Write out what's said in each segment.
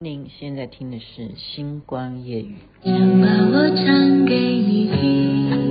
您现在听的是《星光夜语》。想把我唱给你听，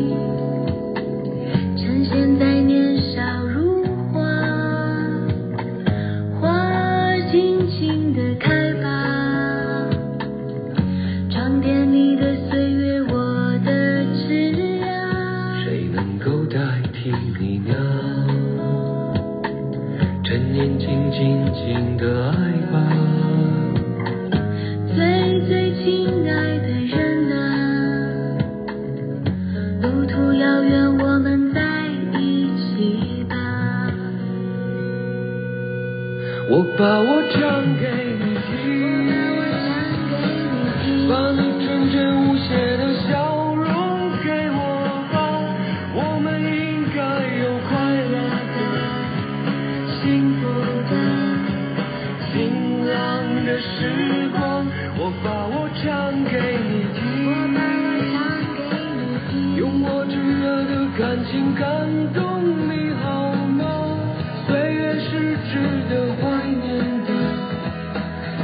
感情感动你好吗？岁月是值得怀念的，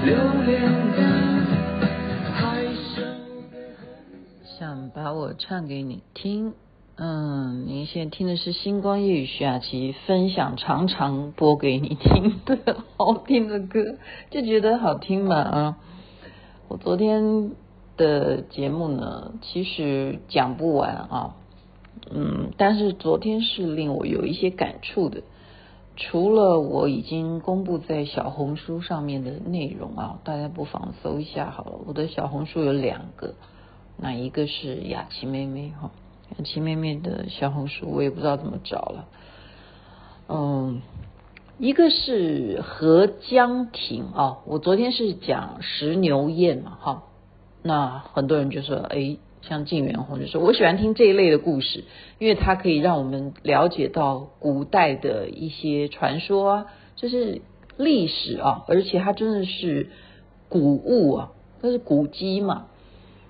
留恋的，还。想把我唱给你听，嗯，您现在听的是星光夜雨徐雅琪分享常常播给你听 的好听的歌，就觉得好听嘛啊！我昨天的节目呢，其实讲不完啊，嗯，但是昨天是令我有一些感触的。除了我已经公布在小红书上面的内容啊，大家不妨搜一下好了。我的小红书有两个，那一个是雅琪妹妹哈，雅琪妹妹的小红书我也不知道怎么找了。嗯，一个是何江亭啊，我昨天是讲石牛宴嘛哈，那很多人就说哎。像晋元洪就说：“我喜欢听这一类的故事，因为它可以让我们了解到古代的一些传说啊，就是历史啊，而且它真的是古物啊，它是古迹嘛。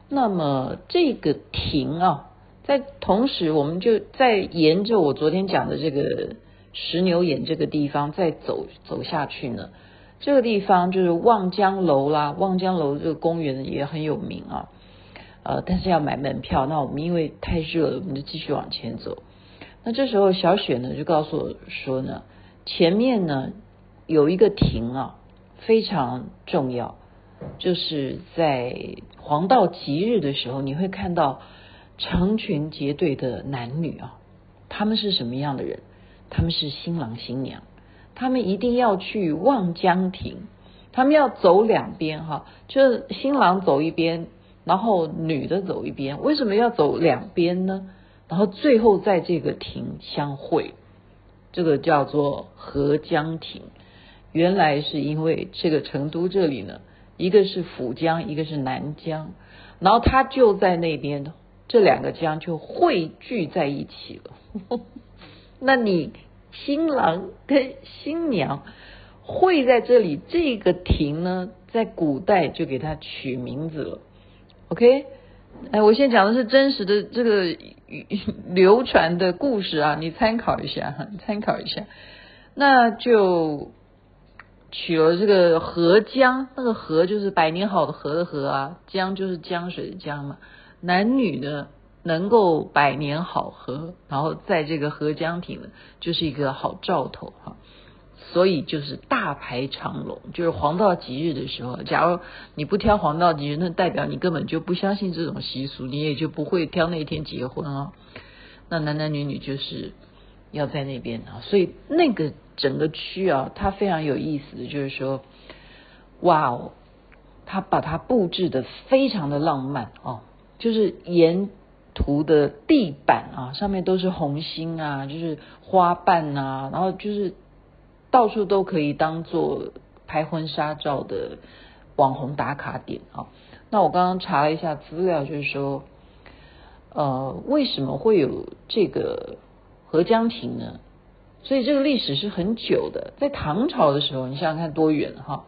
那么这个亭啊，在同时，我们就在沿着我昨天讲的这个石牛眼这个地方再走走下去呢。这个地方就是望江楼啦，望江楼这个公园也很有名啊。”呃，但是要买门票。那我们因为太热了，我们就继续往前走。那这时候小雪呢就告诉我说呢，前面呢有一个亭啊，非常重要，就是在黄道吉日的时候，你会看到成群结队的男女啊。他们是什么样的人？他们是新郎新娘，他们一定要去望江亭，他们要走两边哈，就是新郎走一边。然后女的走一边，为什么要走两边呢？然后最后在这个亭相会，这个叫做合江亭。原来是因为这个成都这里呢，一个是府江，一个是南江，然后它就在那边的，这两个江就汇聚在一起了。那你新郎跟新娘会在这里，这个亭呢，在古代就给它取名字了。OK，哎，我现在讲的是真实的这个 流传的故事啊，你参考一下哈，你参考一下。那就取了这个合江，那个合就是百年好的合的合啊，江就是江水的江嘛。男女呢能够百年好合，然后在这个合江亭呢，就是一个好兆头哈。所以就是大排长龙，就是黄道吉日的时候。假如你不挑黄道吉日，那代表你根本就不相信这种习俗，你也就不会挑那一天结婚啊。那男男女女就是要在那边啊。所以那个整个区啊，它非常有意思的就是说，哇哦，他把它布置得非常的浪漫哦，就是沿途的地板啊，上面都是红心啊，就是花瓣啊，然后就是。到处都可以当做拍婚纱照的网红打卡点啊！那我刚刚查了一下资料，就是说，呃，为什么会有这个合江亭呢？所以这个历史是很久的，在唐朝的时候，你想想看多远哈！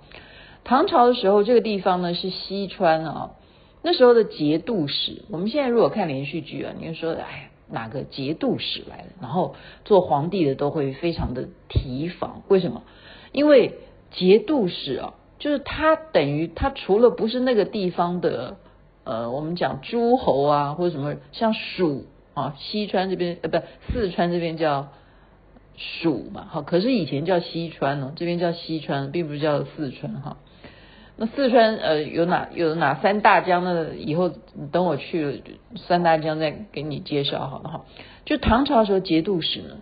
唐朝的时候，这个地方呢是西川啊，那时候的节度使。我们现在如果看连续剧啊，你就说，哎。哪个节度使来了？然后做皇帝的都会非常的提防，为什么？因为节度使啊，就是他等于他除了不是那个地方的，呃，我们讲诸侯啊，或者什么像蜀啊，西川这边呃，不，四川这边叫蜀嘛，好，可是以前叫西川哦，这边叫西川，并不是叫四川哈。那四川呃有哪有哪三大江呢？以后等我去三大江再给你介绍好了哈。就唐朝的时候节度使呢，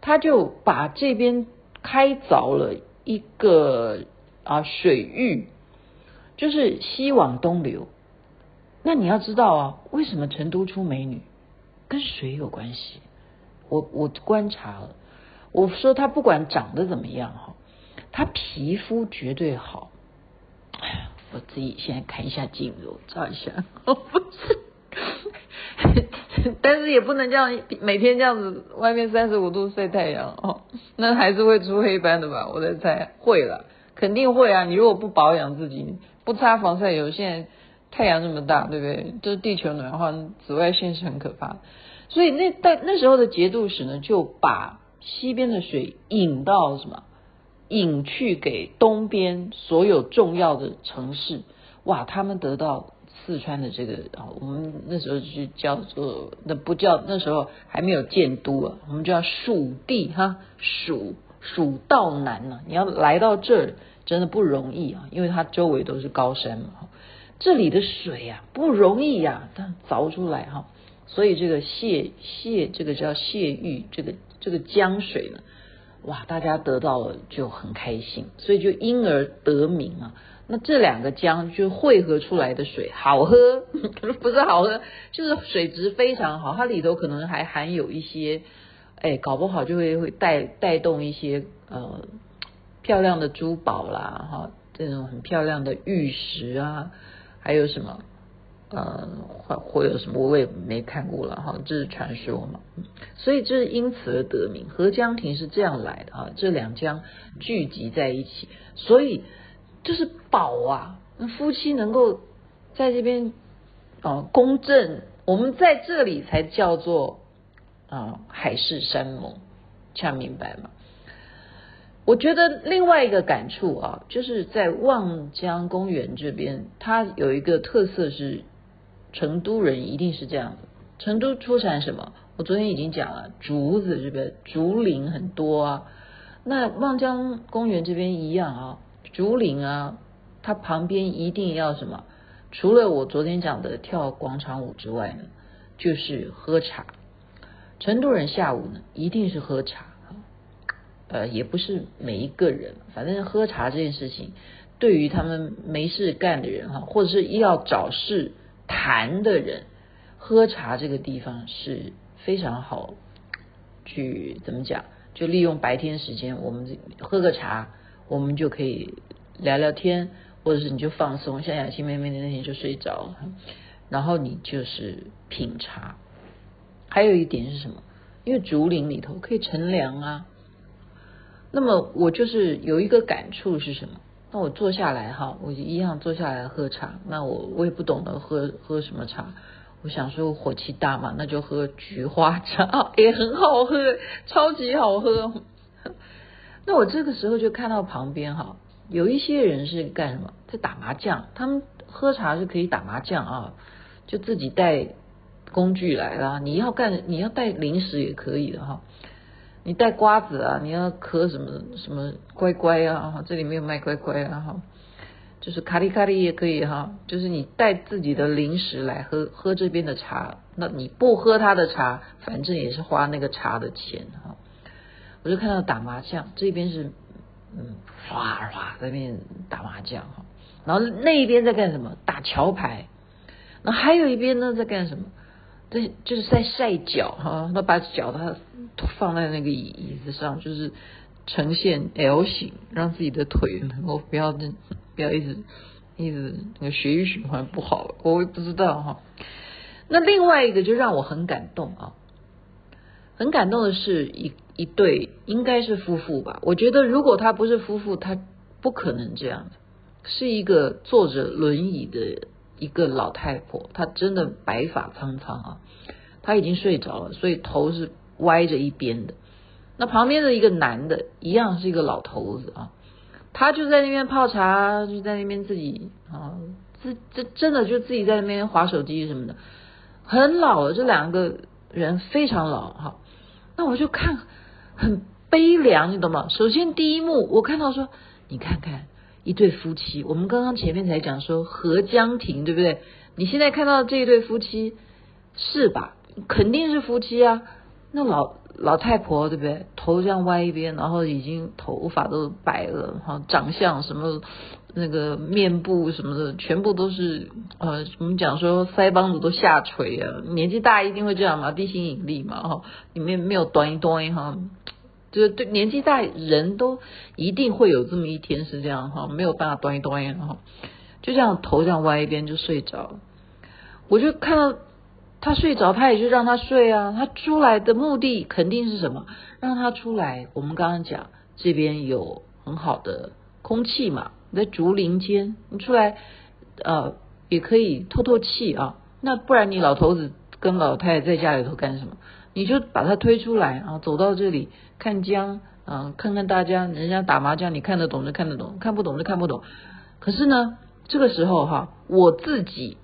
他就把这边开凿了一个啊水域，就是西往东流。那你要知道啊，为什么成都出美女跟水有关系？我我观察了，我说他不管长得怎么样哈，他皮肤绝对好。哎，我自己先看一下镜子，我照一下。不是，但是也不能这样每天这样子，外面三十五度晒太阳哦，那还是会出黑斑的吧？我在猜，会了，肯定会啊！你如果不保养自己，不擦防晒油，现在太阳这么大，对不对？就是地球暖化，紫外线是很可怕的。所以那在那时候的节度使呢，就把西边的水引到什么？引去给东边所有重要的城市，哇，他们得到四川的这个啊，我们那时候就叫做那不叫那时候还没有建都啊，我们叫蜀地哈，蜀蜀道难呐，你要来到这儿真的不容易啊，因为它周围都是高山嘛，这里的水啊不容易呀，它凿出来哈，所以这个谢谢这个叫谢玉，这个这个江水呢。哇，大家得到了就很开心，所以就因而得名啊。那这两个江就汇合出来的水好喝，不是好喝，就是水质非常好。它里头可能还含有一些，哎，搞不好就会会带带动一些呃漂亮的珠宝啦，哈，这种很漂亮的玉石啊，还有什么？呃，会会有什么我也没看过了哈，这是传说嘛，所以这是因此而得名。合江亭是这样来的啊，这两江聚集在一起，所以就是宝啊，夫妻能够在这边啊公正，我们在这里才叫做啊海誓山盟，这样明白吗？我觉得另外一个感触啊，就是在望江公园这边，它有一个特色是。成都人一定是这样的。成都出产什么？我昨天已经讲了，竹子这边竹林很多啊。那望江公园这边一样啊，竹林啊，它旁边一定要什么？除了我昨天讲的跳广场舞之外呢，就是喝茶。成都人下午呢，一定是喝茶。呃，也不是每一个人，反正喝茶这件事情，对于他们没事干的人哈，或者是要找事。谈的人喝茶这个地方是非常好，去怎么讲？就利用白天时间，我们喝个茶，我们就可以聊聊天，或者是你就放松。像雅琪妹妹的那天就睡着了，然后你就是品茶。还有一点是什么？因为竹林里头可以乘凉啊。那么我就是有一个感触是什么？那我坐下来哈，我一样坐下来喝茶。那我我也不懂得喝喝什么茶，我想说火气大嘛，那就喝菊花茶，也很好喝，超级好喝。那我这个时候就看到旁边哈，有一些人是干什么，在打麻将。他们喝茶是可以打麻将啊，就自己带工具来啦。你要干，你要带零食也可以的哈。你带瓜子啊？你要嗑什么什么乖乖啊？这里没有卖乖乖啊！哈，就是卡里卡里也可以哈。就是你带自己的零食来喝喝这边的茶，那你不喝他的茶，反正也是花那个茶的钱哈。我就看到打麻将，这边是嗯哗哗在那边打麻将哈，然后那一边在干什么？打桥牌。那还有一边呢，在干什么？对，就是在晒脚哈，那把脚他放在那个椅椅子上，就是呈现 L 型，让自己的腿能够不要不要一直一直那个血液循环不好，我也不知道哈。那另外一个就让我很感动啊，很感动的是一一对应该是夫妇吧，我觉得如果他不是夫妇，他不可能这样，是一个坐着轮椅的人。一个老太婆，她真的白发苍苍啊，她已经睡着了，所以头是歪着一边的。那旁边的一个男的，一样是一个老头子啊，他就在那边泡茶，就在那边自己啊，自这真的就自己在那边划手机什么的，很老了，这两个人非常老哈。那我就看很悲凉，你懂吗？首先第一幕我看到说，你看看一对夫妻，我们刚刚前面才讲说何江亭，对不对？你现在看到这一对夫妻是吧？肯定是夫妻啊，那老。老太婆对不对？头这样歪一边，然后已经头发都白了，哈，长相什么那个面部什么的，全部都是呃，我们讲说腮帮子都下垂啊。年纪大一定会这样嘛，地心引力嘛，哈，里面没有端一端哈，就是对年纪大人都一定会有这么一天是这样哈，没有办法端一端哈，就这样头这样歪一边就睡着了，我就看到。他睡着，他也就让他睡啊。他出来的目的肯定是什么？让他出来。我们刚刚讲这边有很好的空气嘛，在竹林间，你出来呃也可以透透气啊。那不然你老头子跟老太太在家里头干什么？你就把他推出来啊，走到这里看江啊，看看大家人家打麻将，你看得懂就看得懂，看不懂就看不懂。可是呢，这个时候哈，我自己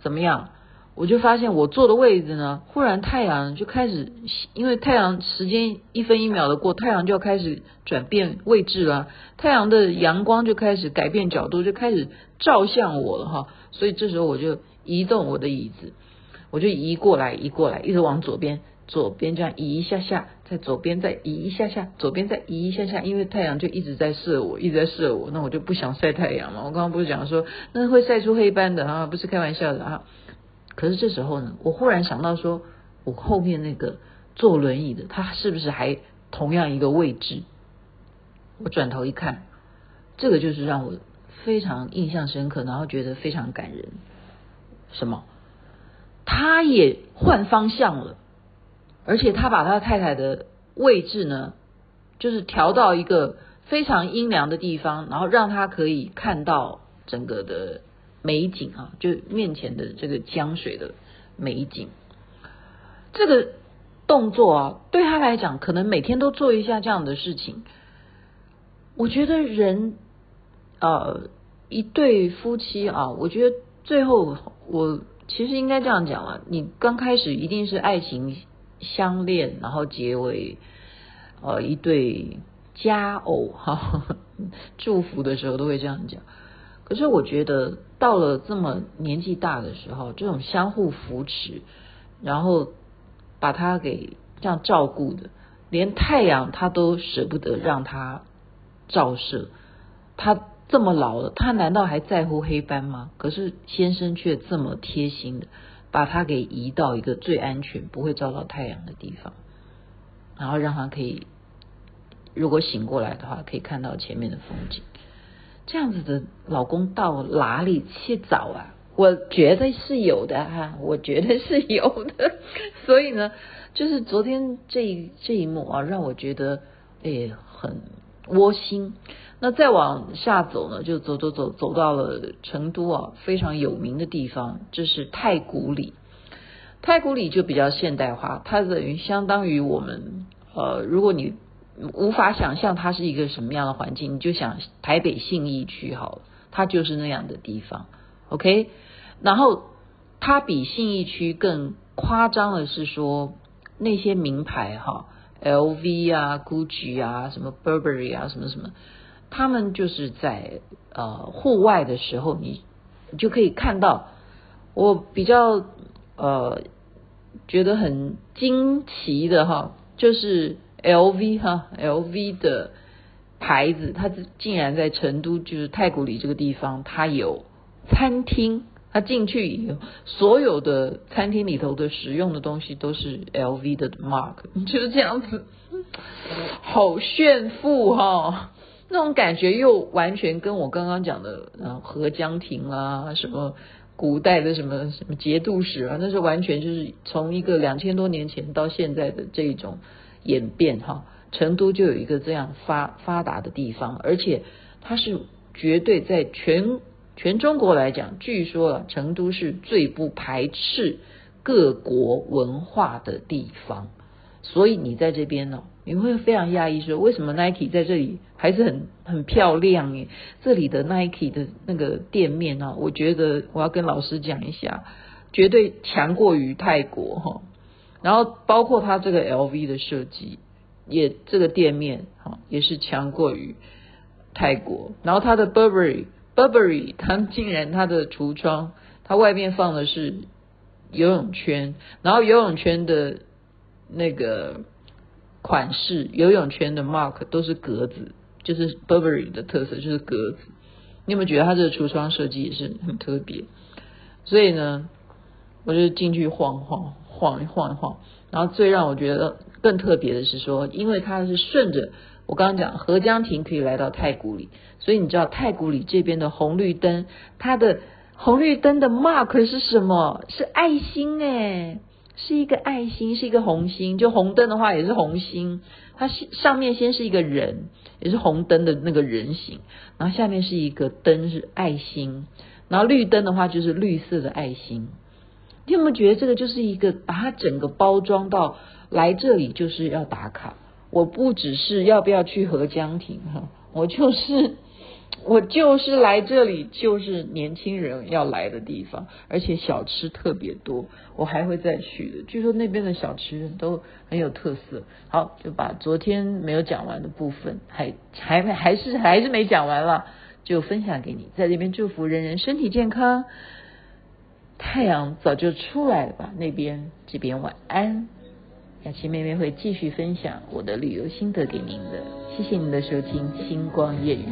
怎么样？我就发现我坐的位置呢，忽然太阳就开始，因为太阳时间一分一秒的过，太阳就要开始转变位置了，太阳的阳光就开始改变角度，就开始照向我了哈。所以这时候我就移动我的椅子，我就移过来，移过来，一直往左边，左边这样移一下下，在左边再移一下下，左边再移一下下，因为太阳就一直在射我，一直在射我，那我就不想晒太阳嘛。我刚刚不是讲说那会晒出黑斑的啊，不是开玩笑的啊。可是这时候呢，我忽然想到说，我后面那个坐轮椅的，他是不是还同样一个位置？我转头一看，这个就是让我非常印象深刻，然后觉得非常感人。什么？他也换方向了，而且他把他太太的位置呢，就是调到一个非常阴凉的地方，然后让他可以看到整个的。美景啊，就面前的这个江水的美景，这个动作啊，对他来讲，可能每天都做一下这样的事情。我觉得人，呃，一对夫妻啊，我觉得最后我其实应该这样讲啊，你刚开始一定是爱情相恋，然后结为呃一对佳偶哈，祝福的时候都会这样讲。可是我觉得到了这么年纪大的时候，这种相互扶持，然后把他给这样照顾的，连太阳他都舍不得让他照射。他这么老了，他难道还在乎黑斑吗？可是先生却这么贴心的把他给移到一个最安全、不会照到太阳的地方，然后让他可以，如果醒过来的话，可以看到前面的风景。这样子的老公到哪里去找啊？我觉得是有的哈，我觉得是有的。所以呢，就是昨天这一这一幕啊，让我觉得诶很窝心。那再往下走呢，就走走走走到了成都啊，非常有名的地方，这是太古里。太古里就比较现代化，它等于相当于我们呃，如果你。无法想象它是一个什么样的环境，你就想台北信义区好了，它就是那样的地方，OK。然后它比信义区更夸张的是说，那些名牌哈，LV 啊、GUCCI 啊、什么 Burberry 啊、什么什么，他们就是在呃户外的时候，你就可以看到。我比较呃觉得很惊奇的哈，就是。L V 哈，L V 的牌子，它竟然在成都，就是太古里这个地方，它有餐厅。他进去以后，所有的餐厅里头的使用的东西都是 L V 的 mark，就是这样子，好炫富哈！那种感觉又完全跟我刚刚讲的，嗯，合江亭啊，什么古代的什么什么节度使啊，那是完全就是从一个两千多年前到现在的这种。演变哈，成都就有一个这样发发达的地方，而且它是绝对在全全中国来讲，据说啊，成都是最不排斥各国文化的地方。所以你在这边呢、哦，你会非常讶异说，为什么 Nike 在这里还是很很漂亮耶？这里的 Nike 的那个店面呢、我觉得我要跟老师讲一下，绝对强过于泰国哈。然后包括它这个 LV 的设计，也这个店面哈也是强过于泰国。然后它的 Burberry Burberry，它竟然它的橱窗，它外面放的是游泳圈，然后游泳圈的。那个款式，游泳圈的 mark 都是格子，就是 Burberry 的特色，就是格子。你有没有觉得它这个橱窗设计也是很特别？所以呢，我就进去晃晃晃一晃一晃。然后最让我觉得更特别的是说，因为它是顺着我刚刚讲合江亭可以来到太古里，所以你知道太古里这边的红绿灯，它的红绿灯的 mark 是什么？是爱心哎。是一个爱心，是一个红心。就红灯的话，也是红心。它上面先是一个人，也是红灯的那个人形，然后下面是一个灯，是爱心。然后绿灯的话，就是绿色的爱心。你有没有觉得这个就是一个把它整个包装到来这里就是要打卡？我不只是要不要去合江亭哈，我就是。我就是来这里，就是年轻人要来的地方，而且小吃特别多，我还会再去的。据说那边的小吃都很有特色。好，就把昨天没有讲完的部分，还还还是还是没讲完了，就分享给你。在这边祝福人人身体健康。太阳早就出来了吧？那边这边晚安。雅琪妹妹会继续分享我的旅游心得给您的，谢谢您的收听《星光夜语》。